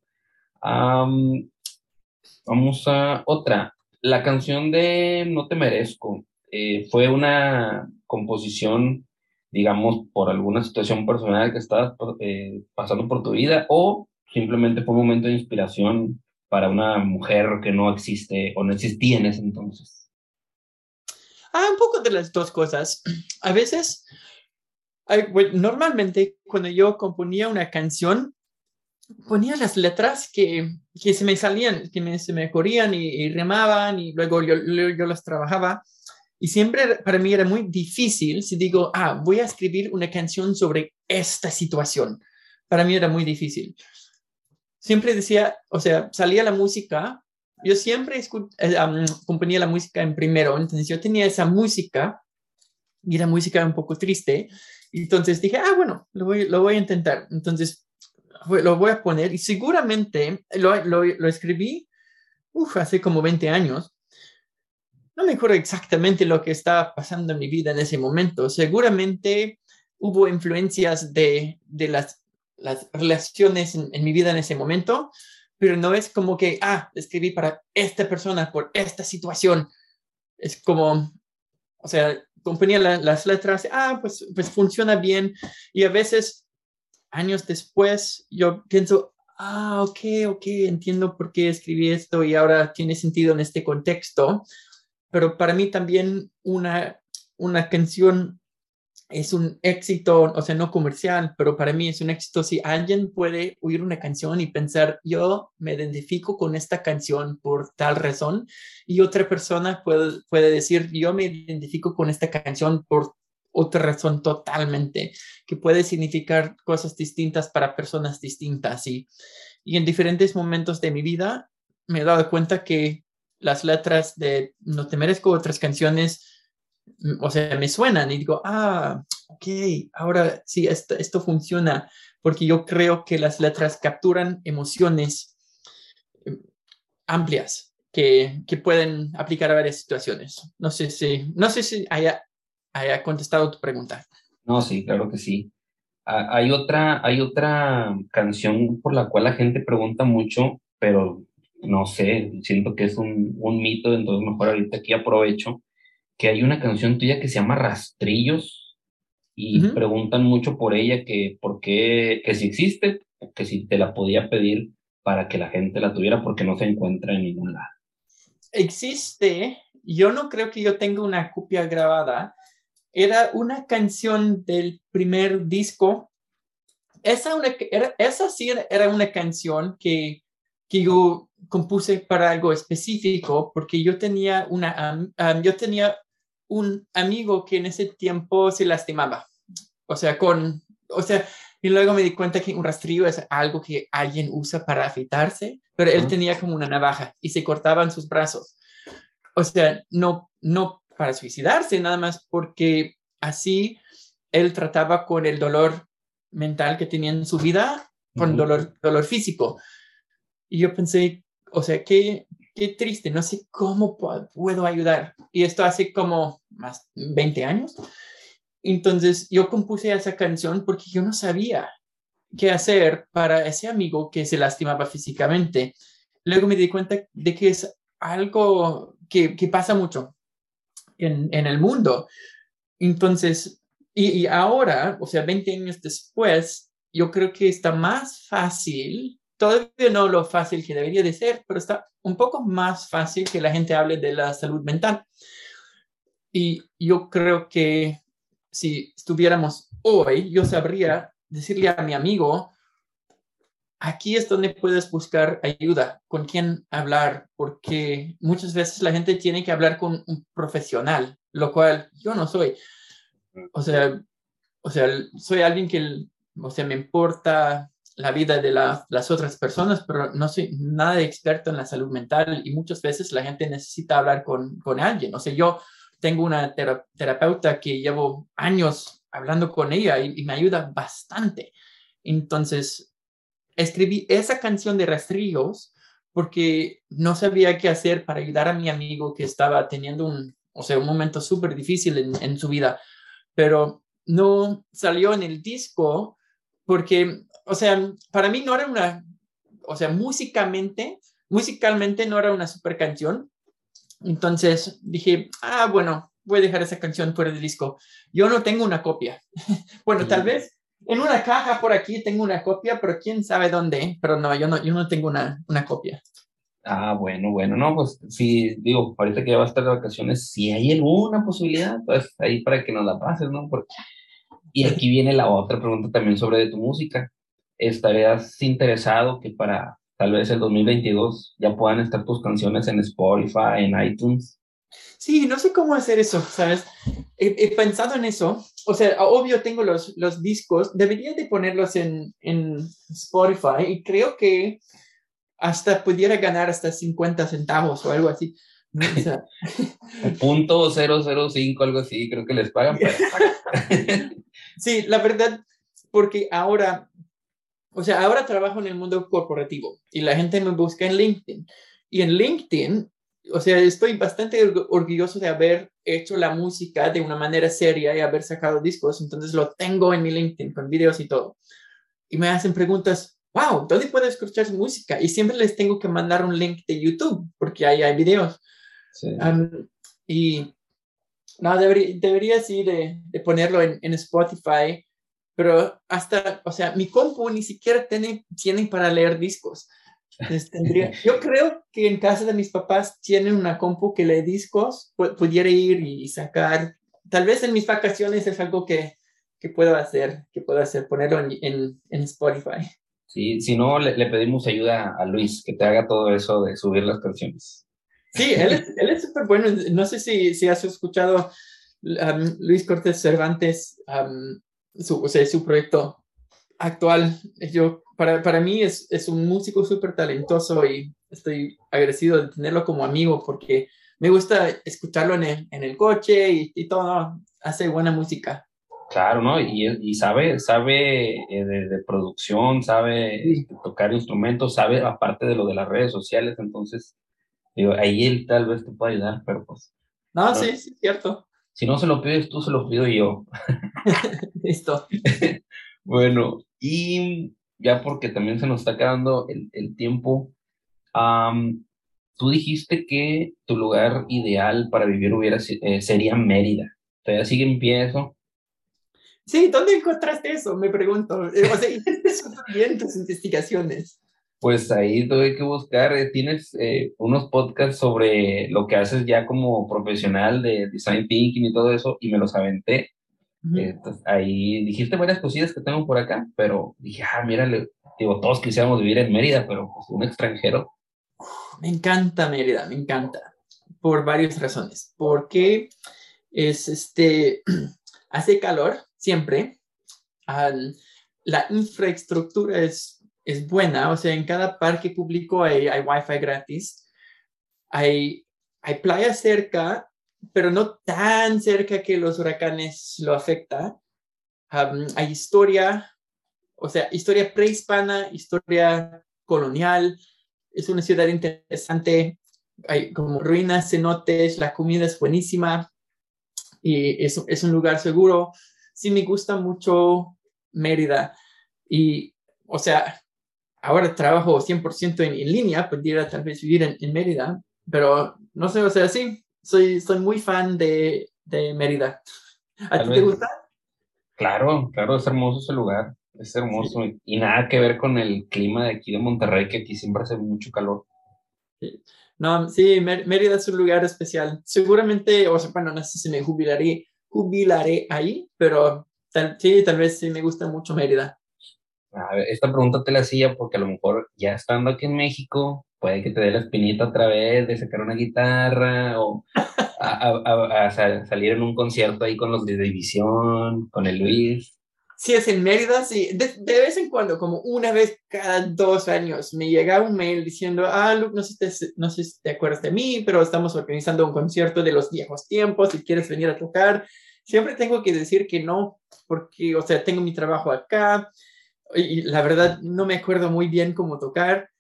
vamos a otra. La canción de No te merezco eh, fue una composición, digamos, por alguna situación personal que estabas eh, pasando por tu vida o simplemente fue un momento de inspiración para una mujer que no existe o no existía en ese entonces. Ah, un poco de las dos cosas. (clears throat) A veces, normalmente cuando yo componía una canción, ponía las letras que, que se me salían, que me, se me corrían y, y remaban y luego yo, yo, las trabajaba. Y siempre para mí era muy difícil si digo, ah, voy a escribir una canción sobre esta situación. Para mí era muy difícil. Siempre decía, o sea, salía la música, yo siempre eh, componía la música en primero, entonces yo tenía esa música y la música un poco triste, entonces dije, ah, bueno, lo voy, lo voy a intentar. Entonces lo voy a poner y seguramente lo, lo, lo escribí uf, hace como 20 años. No me acuerdo exactamente lo que estaba pasando en mi vida en ese momento. Seguramente hubo influencias de, de las, las relaciones en, en mi vida en ese momento, pero no es como que, ah, escribí para esta persona por esta situación. Es como, o sea, componía las letras, ah, pues, pues funciona bien. Y a veces años después yo pienso, ah, ok, ok, entiendo por qué escribí esto y ahora tiene sentido en este contexto. Pero para mí también una, una canción es un éxito, o sea, no comercial, pero para mí es un éxito si alguien puede oír una canción y pensar, yo me identifico con esta canción por tal razón, y otra persona puede, puede decir, yo me identifico con esta canción por otra razón totalmente, que puede significar cosas distintas para personas distintas. Y, y en diferentes momentos de mi vida me he dado cuenta que las letras de No te merezco otras canciones, mm, o sea, me suenan y digo, ah, ok, ahora sí, esto, esto funciona, porque yo creo que las letras capturan emociones mm, amplias que, que, pueden aplicar a varias situaciones. No sé si, no sé si haya haya contestado tu pregunta. No, sí, claro que sí. Hay otra, hay otra canción por la cual la gente pregunta mucho, pero no sé, siento que es un, un mito, entonces mejor ahorita aquí aprovecho, que hay una canción tuya que se llama Rastrillos y preguntan mucho por ella, que por qué, que si existe, que si te la podía pedir para que la gente la tuviera porque no se encuentra en ningún lado. Existe, yo no creo que yo tenga una copia grabada, era una canción del primer disco. Esa, una, era, esa sí era, una canción que, que yo compuse para algo específico porque yo tenía, una, yo tenía un amigo que en ese tiempo se lastimaba. O sea, con, o sea, y luego me di cuenta que un rastrillo es algo que alguien usa para afeitarse, pero él tenía como una navaja y se cortaban sus brazos. O sea, no, no para suicidarse, nada más porque así él trataba con el dolor mental que tenía en su vida, con dolor, dolor físico. Y yo pensé, o sea, qué, qué triste, no sé cómo puedo ayudar. Y esto hace como más 20 años. Entonces yo compuse esa canción porque yo no sabía qué hacer para ese amigo que se lastimaba físicamente. Luego me di cuenta de que es algo que, que pasa mucho en, el mundo. Entonces, y, ahora, o sea, 20 años después, yo creo que está más fácil, todavía no lo fácil que debería de ser, pero está un poco más fácil que la gente hable de la salud mental. Y yo creo que si estuviéramos hoy, yo sabría decirle a mi amigo, aquí es donde puedes buscar ayuda, con quién hablar, porque muchas veces la gente tiene que hablar con un profesional, lo cual yo no soy. O sea, o sea soy alguien que, o sea, me importa la vida de las otras personas, pero no soy nada de experto en la salud mental y muchas veces la gente necesita hablar con, con alguien. O sea, yo tengo una terapeuta que llevo años hablando con ella y, y me ayuda bastante. Entonces, escribí esa canción de Rastrillos porque no sabía qué hacer para ayudar a mi amigo que estaba teniendo un, o sea, un momento súper difícil en, en, su vida, pero no salió en el disco porque, o sea, para mí no era una, o sea, musicalmente, musicalmente no era una super canción. Entonces dije, ah, bueno, voy a dejar esa canción fuera del disco. Yo no tengo una copia. (laughs) bueno, tal vez en una caja por aquí tengo una copia, pero quién sabe dónde. Pero no, yo no, yo no tengo una, una copia. Ah, bueno, bueno, no, pues sí, digo, ahorita que ya va a estar de vacaciones, si hay alguna posibilidad, pues ahí para que nos la pases, ¿no? Porque... Y aquí viene la otra pregunta también sobre tu música. ¿Estarías interesado que para tal vez el 2022 ya puedan estar tus canciones en Spotify, en iTunes? Sí, no sé cómo hacer eso, ¿sabes? He, pensado en eso. O sea, obvio tengo los, los discos, debería de ponerlos en, en Spotify y creo que hasta pudiera ganar hasta 50 centavos o algo así. (laughs) Punto 005, algo así, creo que les pagan. (laughs) sí, la verdad, porque ahora, o sea, ahora trabajo en el mundo corporativo y la gente me busca en LinkedIn. Y en LinkedIn, o sea, estoy bastante orgulloso de haber hecho la música de una manera seria y haber sacado discos, entonces lo tengo en mi LinkedIn con videos y todo. Y me hacen preguntas, wow, ¿dónde puedo escuchar música? Y siempre les tengo que mandar un link de YouTube, porque ahí hay videos. y no, debería, debería sí de, de ponerlo en, en, Spotify, pero hasta, o sea, mi compu ni siquiera tiene, tiene para leer discos. Tendría, (laughs) yo creo que en casa de mis papás tienen una compu que lee discos, pudiera ir y sacar, tal vez en mis vacaciones es algo que, que puedo hacer, que puedo hacer, ponerlo en, en, en Spotify. Sí, si no, le, pedimos ayuda a Luis, que te haga todo eso de subir las canciones. Sí, él es él es súper bueno. No sé si, si has escuchado um, Luis Cortés Cervantes, um, su, o sea, su proyecto actual. Yo, para, para mí es, es un músico súper talentoso y estoy agradecido de tenerlo como amigo porque me gusta escucharlo en el, en el coche y, y todo. Hace buena música. Claro, ¿no? Y, y sabe, sabe eh, de, producción, sabe este, tocar instrumentos, sabe aparte de lo de las redes sociales, entonces, digo, ahí él tal vez te pueda ayudar, pero pues... No, sí, sí, cierto. Si no se lo pides tú, se lo pido yo. (laughs) Listo. (laughs) bueno, y ya porque también se nos está quedando el, el tiempo, tú dijiste que tu lugar ideal para vivir hubiera, eh, sería Mérida. ¿Todavía sigue en pie eso? Sí, ¿dónde encontraste eso? Me pregunto. Eh, o sea, bien tus investigaciones. Pues ahí tuve que buscar, eh, tienes eh, unos podcasts sobre lo que haces ya como profesional de design thinking y todo eso, y me los aventé. Entonces, ahí dijiste varias cosillas que tengo por acá, pero dije, ah, mírale, digo, todos quisiéramos vivir en Mérida, pero pues un extranjero. Me encanta Mérida, me encanta, por varias razones. Porque es este, (clears throat) hace calor, siempre. la infraestructura es, es buena, o sea, en cada parque público hay, hay wifi gratis. Hay, hay playa cerca, pero no tan cerca que los huracanes lo afecta. hay historia, o sea, historia prehispana, historia colonial. Es una ciudad interesante. Hay como ruinas, cenotes, la comida es buenísima y es, es un lugar seguro sí me gusta mucho Mérida. Y, o sea, ahora trabajo 100% en, en, línea, pudiera tal vez vivir en, Mérida, pero no sé, o sea, sí, soy, soy muy fan de, de Mérida. ¿A ti te gusta? Claro, claro, es hermoso ese lugar, es hermoso. Y nada que ver con el clima de aquí de Monterrey, que aquí siempre hace mucho calor. No, sí, Mérida es un lugar especial. Seguramente, o sea, bueno, no sé si me jubilaré jubilaré ahí, pero tal, sí, tal vez sí me gusta mucho Mérida. A ver, esta pregunta te la hacía porque a lo mejor ya estando aquí en México, puede que te dé la espinita otra vez de sacar una guitarra o a, salir en un concierto ahí con los de División, con el Luis. Sí, es en Mérida, sí. De, vez en cuando, como una vez cada dos años, me llega un mail diciendo, ah, Luke, no sé, te, no sé si te acuerdas de mí, pero estamos organizando un concierto de los viejos tiempos, si quieres venir a tocar. Siempre tengo que decir que no, porque, o sea, tengo mi trabajo acá y la verdad no me acuerdo muy bien cómo tocar.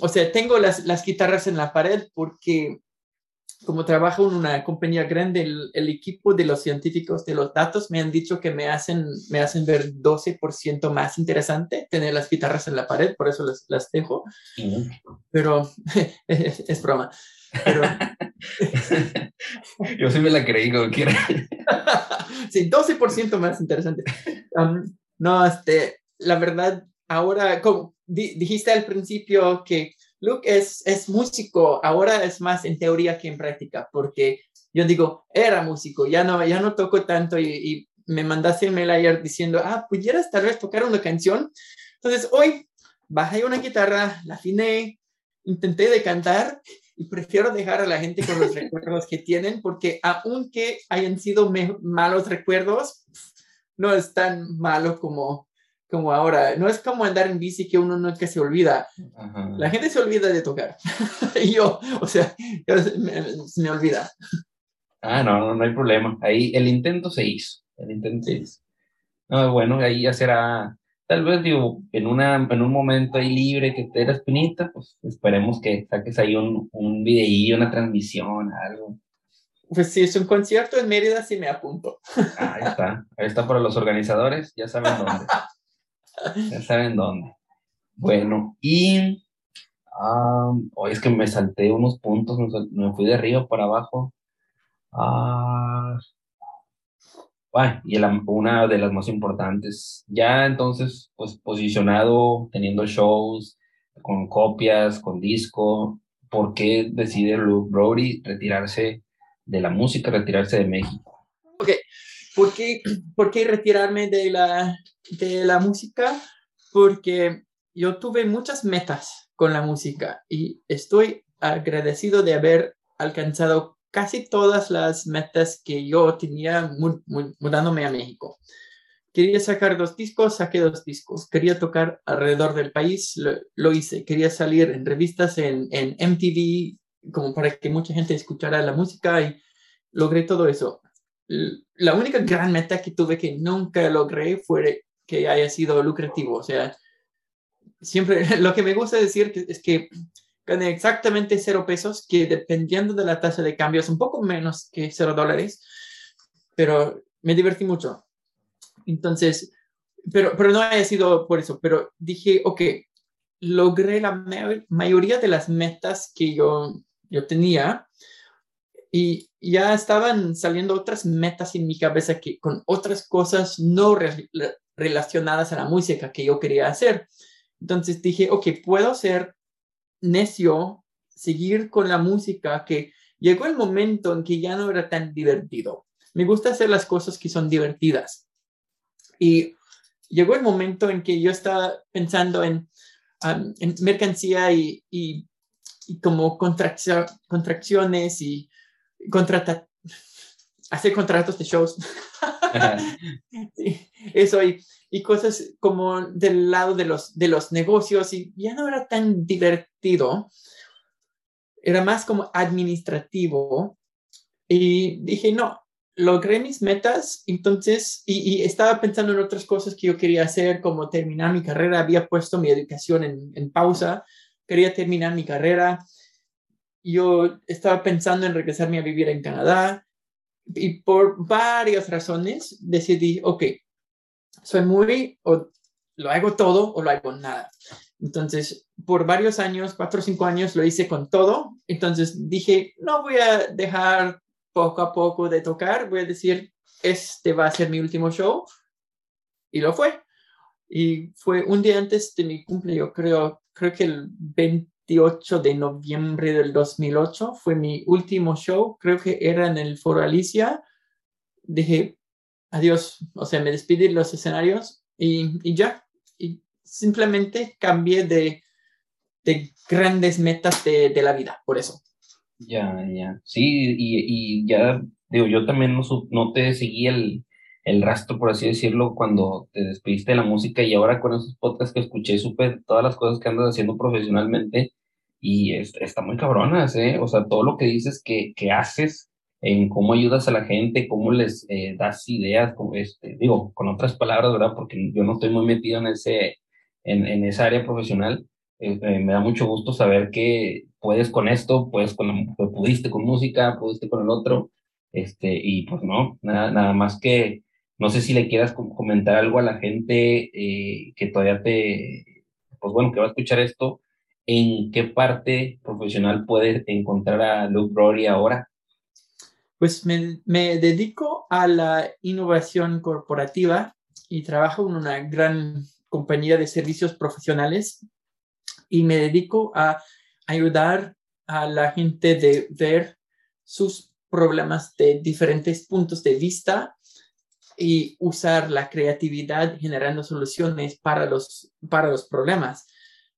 o sea, tengo las, las guitarras en la pared porque como trabajo en una compañía grande, el, equipo de los científicos de los datos me han dicho que me hacen, me hacen ver 12% más interesante tener las guitarras en la pared, por eso las, las dejo. Pero (laughs) es, broma. Pero... (laughs) Yo sí me la creí como quiera. (laughs) sí, 12% más interesante. No, este, la verdad, ahora, como dijiste al principio que Luke es, es músico, ahora es más en teoría que en práctica, porque yo digo, era músico, ya no, ya no toco tanto y, y me mandaste el mail ayer diciendo, ah, pudieras tal vez tocar una canción. Entonces hoy bajé una guitarra, la afiné, intenté de cantar y prefiero dejar a la gente con los (laughs) recuerdos que tienen porque aunque hayan sido malos recuerdos, no es tan malo como, como ahora. No es como andar en bici que uno nunca se olvida. La gente se olvida de tocar. (laughs) y yo, o sea, me, me, olvida. Ah, no, no, no hay problema. Ahí el intento se hizo. El intento se hizo. No, bueno, ahí ya será tal vez digo, en, una, en un momento ahí libre que te eras pinita, pues esperemos que saques ahí un, un videillo, una transmisión, algo. Pues si es un concierto en Mérida, sí me apunto. Ahí está, ahí está para los organizadores, ya saben dónde. ya saben dónde. Bueno, y hoy es que me salté unos puntos, me, fui de arriba para abajo. Ah, y una de las más importantes, ya entonces, pues posicionado, teniendo shows, con copias, con disco, ¿por qué decide Luke Brody retirarse de la música, retirarse de México? Ok, ¿por qué, por qué retirarme de la, de la música? Porque yo tuve muchas metas con la música y estoy agradecido de haber alcanzado casi todas las metas que yo tenía mudándome a México. Quería sacar dos discos, saqué dos discos. Quería tocar alrededor del país, lo, hice. Quería salir en revistas, en, en, MTV, como para que mucha gente escuchara la música y logré todo eso. La única gran meta que tuve que nunca logré fue que haya sido lucrativo. O sea, siempre (laughs) lo que me gusta decir es que gané exactamente cero pesos, que dependiendo de la tasa de cambio es un poco menos que cero dólares, pero me divertí mucho. Entonces, pero, pero no haya sido por eso, pero dije, ok, logré la mayoría de las metas que yo, yo tenía y ya estaban saliendo otras metas en mi cabeza que con otras cosas no relacionadas a la música que yo quería hacer. Entonces dije, ok, puedo ser necio seguir con la música que llegó el momento en que ya no era tan divertido. Me gusta hacer las cosas que son divertidas. Y llegó el momento en que yo estaba pensando en, en mercancía y, como contracciones y contrata hacer contratos de shows. (laughs) eso y, y, cosas como del lado de los, de los negocios y ya no era tan divertido. Era más como administrativo. Y dije, no, logré mis metas, entonces, y, y, estaba pensando en otras cosas que yo quería hacer, como terminar mi carrera, había puesto mi educación en, en pausa, quería terminar mi carrera, yo estaba pensando en regresarme a vivir en Canadá, y por varias razones decidí, ok, soy muy, o lo hago todo o lo hago nada. Entonces, por varios años, cuatro o cinco años, lo hice con todo. Entonces dije, no voy a dejar poco a poco de tocar, voy a decir, este va a ser mi último show. Y lo fue. Y fue un día antes de mi cumpleaños, creo, creo que el 20 28 de noviembre del 2008. Fue mi último show, creo que era en el Foro Alicia. Dije adiós, o sea, me despedí de los escenarios y, y ya. Y simplemente cambié de, de grandes metas de, de, la vida, por eso. Ya, ya. Sí, y, y ya, digo, yo también no, no te seguí el, el rastro, por así decirlo, cuando te despediste de la música y ahora con esos podcasts que escuché supe todas las cosas que andas haciendo profesionalmente y está muy cabronas, ¿eh? O sea, todo lo que dices que, que haces en cómo ayudas a la gente, cómo les eh, das ideas, como este, digo, con otras palabras, ¿verdad? Porque yo no estoy muy metido en, ese, en, en esa área profesional. Eh, eh, me da mucho gusto saber que puedes con esto, puedes con, pudiste con música, pudiste con el otro, este, y pues no, nada, nada más que no sé si le quieras comentar algo a la gente eh, que todavía te, pues bueno, que va a escuchar esto, ¿en qué parte profesional puedes encontrar a Luke Rory ahora? Pues me, me, dedico a la innovación corporativa y trabajo en una gran compañía de servicios profesionales y me dedico a ayudar a la gente de ver sus problemas de diferentes puntos de vista y usar la creatividad generando soluciones para los, para los problemas.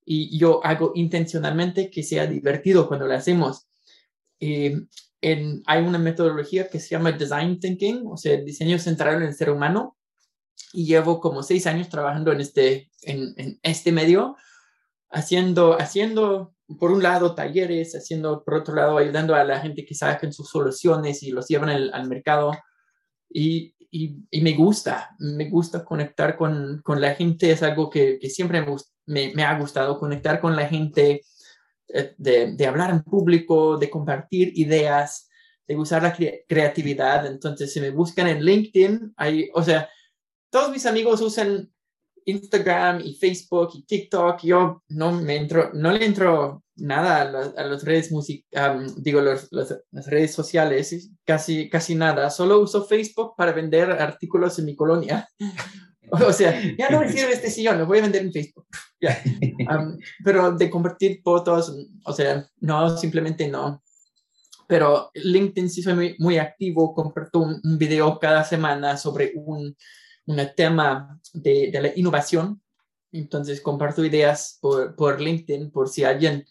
Y yo hago intencionalmente que sea divertido cuando lo hacemos. en, hay una metodología que se llama Design Thinking, o sea, diseño centrado en el ser humano, y llevo como seis años trabajando en este, en, en este medio, haciendo, haciendo, por un lado, talleres, haciendo, por otro lado, ayudando a la gente que saquen sus soluciones y los llevan al, al mercado. Y, y, me gusta, me gusta conectar con, con la gente, es algo que, que siempre me, me, ha gustado, conectar con la gente, eh, de, de, hablar en público, de compartir ideas, de usar la creatividad. Entonces, si me buscan en LinkedIn, hay, o sea, todos mis amigos usan Instagram y Facebook y TikTok. Yo no me entro, no le entro nada a, las redes music, digo, los, las redes sociales, casi, casi nada. Solo uso Facebook para vender artículos en mi colonia. (laughs) o sea, ya no me (laughs) sirve este sillón, lo voy a vender en Facebook. (laughs) pero de compartir fotos, o sea, no, simplemente no. Pero LinkedIn sí soy muy, muy activo, comparto un video cada semana sobre un, un tema de, de, la innovación. Entonces comparto ideas por, por, LinkedIn por si alguien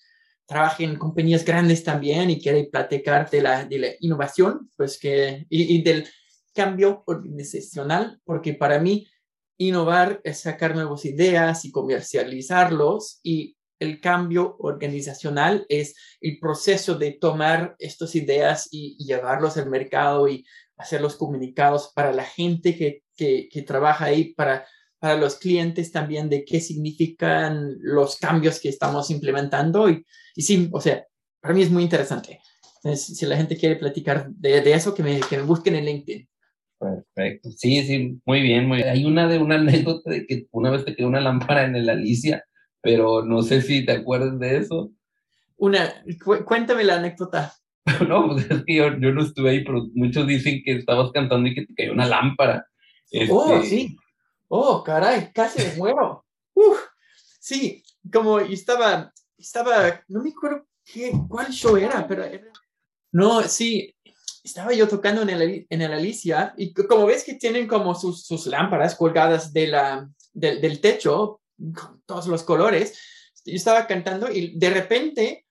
trabaja en compañías grandes también y quiere platicar de la, innovación, pues que, y, del cambio organizacional, porque para mí innovar es sacar nuevas ideas y comercializarlos y el cambio organizacional es el proceso de tomar estas ideas y, y llevarlos al mercado y hacer los comunicados para la gente que que, trabaja ahí para, para los clientes también de qué significan los cambios que estamos implementando. Y, y sí, o sea, para mí es muy interesante. si la gente quiere platicar de, de eso, que me, que me busquen en LinkedIn. Perfecto. Sí, sí, muy bien, muy Hay una de una anécdota de que una vez te quedó una lámpara en el Alicia, pero no sé si te acuerdas de eso. Una, cuéntame la anécdota. (laughs) No, pues es que yo, yo, no estuve ahí, pero muchos dicen que estabas cantando y que te cayó una lámpara. Oh, este sí. Oh, caray, casi me muero. Uf, sí, como estaba, estaba, no me acuerdo qué, cuál show era, pero no, sí, estaba yo tocando en el, en el Alicia y como ves que tienen como sus, sus lámparas colgadas de la, del techo, con todos los colores, yo estaba cantando y de repente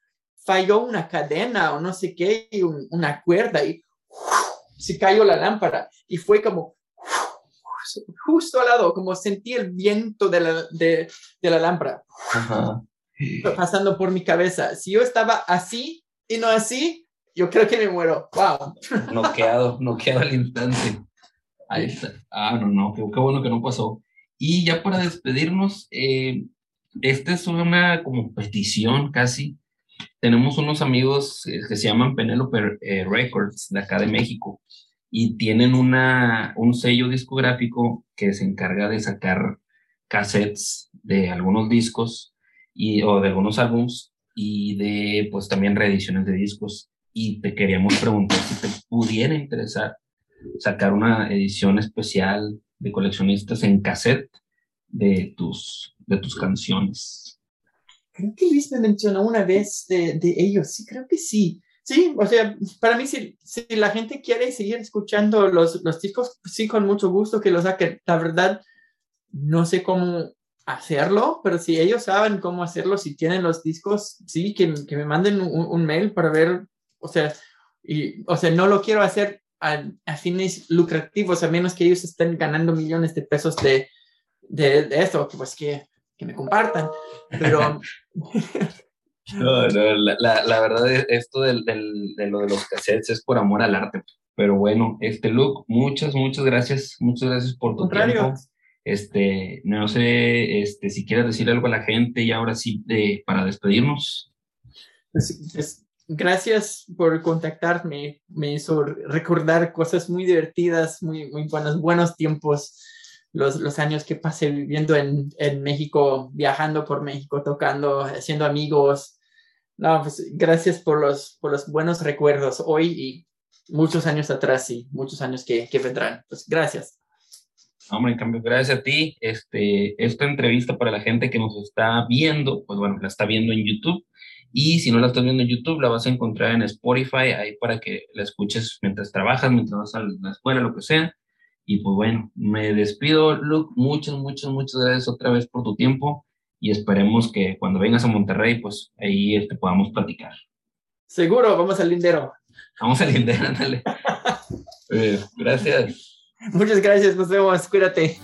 falló una cadena o no sé qué, y una cuerda y se cayó la lámpara y fue como justo al lado, como sentí el viento de la, de, de la lámpara pasando por mi cabeza. Si yo estaba así y no así, yo creo que me muero. ¡Wow! Noqueado, noqueado al instante. Ahí está. Ah, no, no, qué, qué bueno que no pasó. Y ya para despedirnos, eh, esta es una como petición casi. Tenemos unos amigos eh, que se llaman Penelope eh, Records de acá de México y tienen una, un sello discográfico que se encarga de sacar cassettes de algunos discos y, o de algunos álbums y de pues también reediciones de discos y te queríamos preguntar si te pudiera interesar sacar una edición especial de coleccionistas en cassette de tus, de tus canciones. Creo que Luis me mencionó una vez de, de ellos, sí, creo que sí. Sí, o sea, para mí, si, si la gente quiere seguir escuchando los, los discos, sí, con mucho gusto que lo saquen. La verdad, no sé cómo hacerlo, pero si ellos saben cómo hacerlo, si tienen los discos, sí, que, que me manden un, un, mail para ver, o sea, y, o sea, no lo quiero hacer a, a, fines lucrativos, a menos que ellos estén ganando millones de pesos de, de, de pues que, que me compartan. Pero (laughs) No, no, la, la, verdad es esto del, del, de lo de los cassettes es por amor al arte. Pero bueno, este Luke, muchas, muchas gracias, muchas gracias por tu tiempo. Este, no sé, este, si quieres decir algo a la gente y ahora sí de, para despedirnos. Pues, pues, gracias por contactarme, me hizo recordar cosas muy divertidas, muy, muy buenos, buenos tiempos los, los años que pasé viviendo en, en, México, viajando por México, tocando, haciendo amigos. No, pues gracias por los, por los buenos recuerdos hoy y muchos años atrás y muchos años que, que vendrán. Pues gracias. Hombre, en cambio, gracias a ti. Este, esta entrevista para la gente que nos está viendo, pues bueno, la está viendo en YouTube Y si no la estás viendo en YouTube, la vas a encontrar en Spotify, ahí para que la escuches mientras trabajas, mientras vas a la escuela, lo que sea. Y pues bueno, me despido, Luke. Muchas, muchas, muchas gracias otra vez por tu tiempo y esperemos que cuando vengas a Monterrey, pues ahí este, podamos platicar. Seguro, vamos al lindero. Vamos al lindero, dale. (laughs) Eh, gracias. Muchas gracias, nos vemos, cuídate.